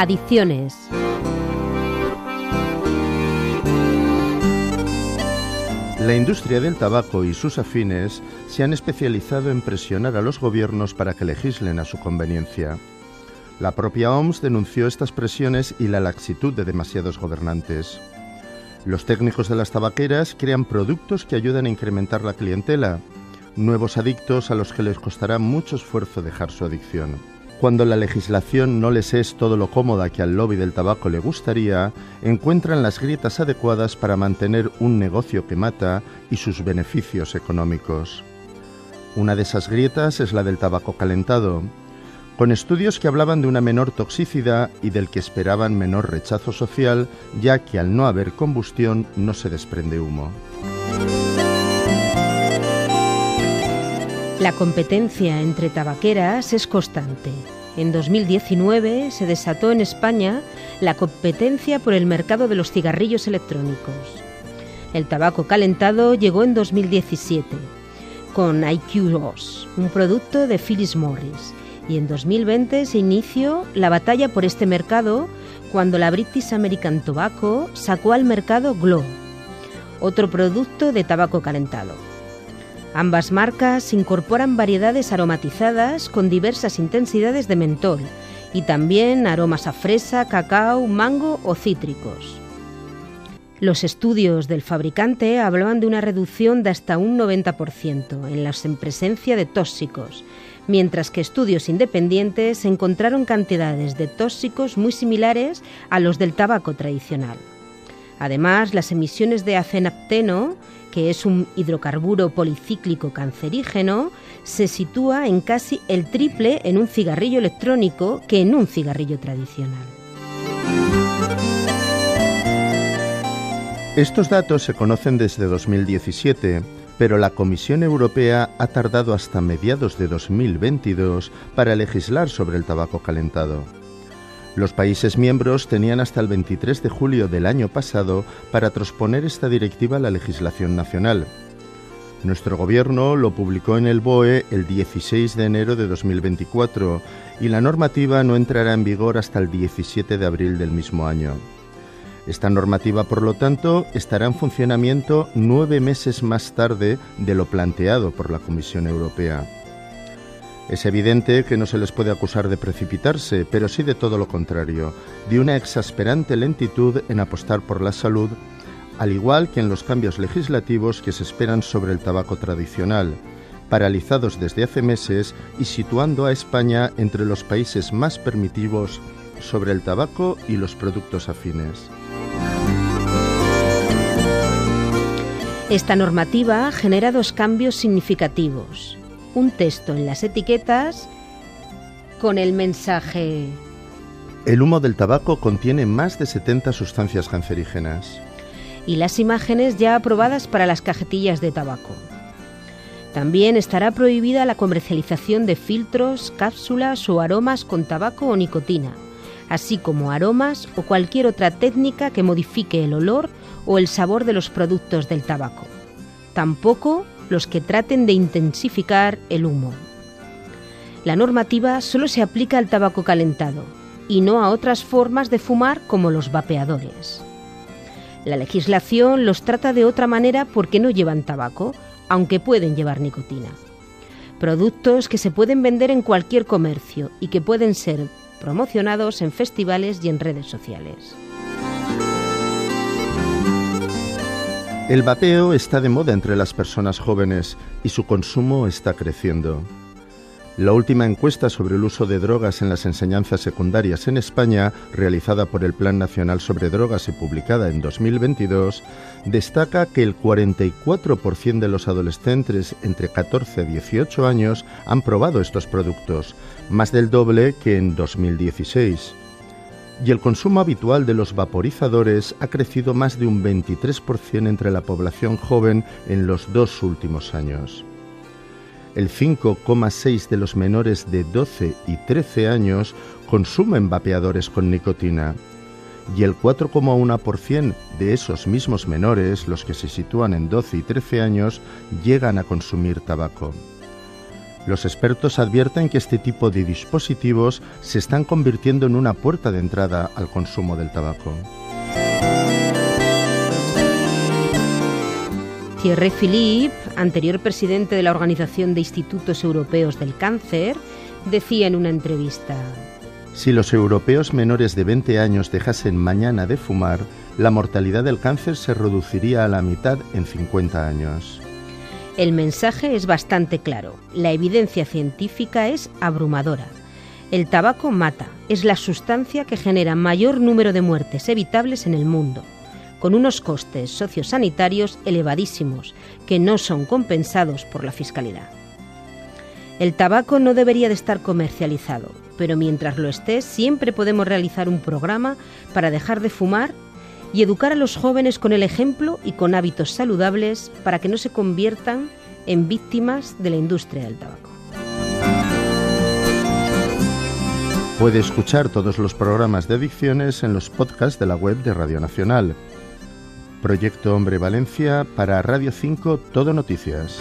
Adicciones. La industria del tabaco y sus afines se han especializado en presionar a los gobiernos para que legislen a su conveniencia. La propia OMS denunció estas presiones y la laxitud de demasiados gobernantes. Los técnicos de las tabaqueras crean productos que ayudan a incrementar la clientela, nuevos adictos a los que les costará mucho esfuerzo dejar su adicción. Cuando la legislación no les es todo lo cómoda que al lobby del tabaco le gustaría, encuentran las grietas adecuadas para mantener un negocio que mata y sus beneficios económicos. Una de esas grietas es la del tabaco calentado, con estudios que hablaban de una menor toxicidad y del que esperaban menor rechazo social, ya que al no haber combustión no se desprende humo. La competencia entre tabaqueras es constante. En 2019 se desató en España la competencia por el mercado de los cigarrillos electrónicos. El tabaco calentado llegó en 2017 con IQ un producto de Phyllis Morris, y en 2020 se inició la batalla por este mercado cuando la British American Tobacco sacó al mercado Glow, otro producto de tabaco calentado. Ambas marcas incorporan variedades aromatizadas con diversas intensidades de mentol y también aromas a fresa, cacao, mango o cítricos. Los estudios del fabricante hablaban de una reducción de hasta un 90% en la presencia de tóxicos, mientras que estudios independientes encontraron cantidades de tóxicos muy similares a los del tabaco tradicional. Además, las emisiones de acenapteno que es un hidrocarburo policíclico cancerígeno, se sitúa en casi el triple en un cigarrillo electrónico que en un cigarrillo tradicional. Estos datos se conocen desde 2017, pero la Comisión Europea ha tardado hasta mediados de 2022 para legislar sobre el tabaco calentado. Los países miembros tenían hasta el 23 de julio del año pasado para transponer esta directiva a la legislación nacional. Nuestro gobierno lo publicó en el BOE el 16 de enero de 2024 y la normativa no entrará en vigor hasta el 17 de abril del mismo año. Esta normativa, por lo tanto, estará en funcionamiento nueve meses más tarde de lo planteado por la Comisión Europea. Es evidente que no se les puede acusar de precipitarse, pero sí de todo lo contrario, de una exasperante lentitud en apostar por la salud, al igual que en los cambios legislativos que se esperan sobre el tabaco tradicional, paralizados desde hace meses y situando a España entre los países más permitivos sobre el tabaco y los productos afines. Esta normativa genera dos cambios significativos un texto en las etiquetas con el mensaje El humo del tabaco contiene más de 70 sustancias cancerígenas. Y las imágenes ya aprobadas para las cajetillas de tabaco. También estará prohibida la comercialización de filtros, cápsulas o aromas con tabaco o nicotina, así como aromas o cualquier otra técnica que modifique el olor o el sabor de los productos del tabaco. Tampoco los que traten de intensificar el humo. La normativa solo se aplica al tabaco calentado y no a otras formas de fumar como los vapeadores. La legislación los trata de otra manera porque no llevan tabaco, aunque pueden llevar nicotina. Productos que se pueden vender en cualquier comercio y que pueden ser promocionados en festivales y en redes sociales. El vapeo está de moda entre las personas jóvenes y su consumo está creciendo. La última encuesta sobre el uso de drogas en las enseñanzas secundarias en España, realizada por el Plan Nacional sobre Drogas y publicada en 2022, destaca que el 44% de los adolescentes entre 14 y 18 años han probado estos productos, más del doble que en 2016 y el consumo habitual de los vaporizadores ha crecido más de un 23% entre la población joven en los dos últimos años. El 5,6% de los menores de 12 y 13 años consumen vapeadores con nicotina y el 4,1% de esos mismos menores, los que se sitúan en 12 y 13 años, llegan a consumir tabaco. Los expertos advierten que este tipo de dispositivos se están convirtiendo en una puerta de entrada al consumo del tabaco. Thierry Philippe, anterior presidente de la Organización de Institutos Europeos del Cáncer, decía en una entrevista, Si los europeos menores de 20 años dejasen mañana de fumar, la mortalidad del cáncer se reduciría a la mitad en 50 años. El mensaje es bastante claro. La evidencia científica es abrumadora. El tabaco mata. Es la sustancia que genera mayor número de muertes evitables en el mundo, con unos costes sociosanitarios elevadísimos que no son compensados por la fiscalidad. El tabaco no debería de estar comercializado, pero mientras lo esté siempre podemos realizar un programa para dejar de fumar y educar a los jóvenes con el ejemplo y con hábitos saludables para que no se conviertan en víctimas de la industria del tabaco. Puede escuchar todos los programas de adicciones en los podcasts de la web de Radio Nacional. Proyecto Hombre Valencia para Radio 5 Todo Noticias.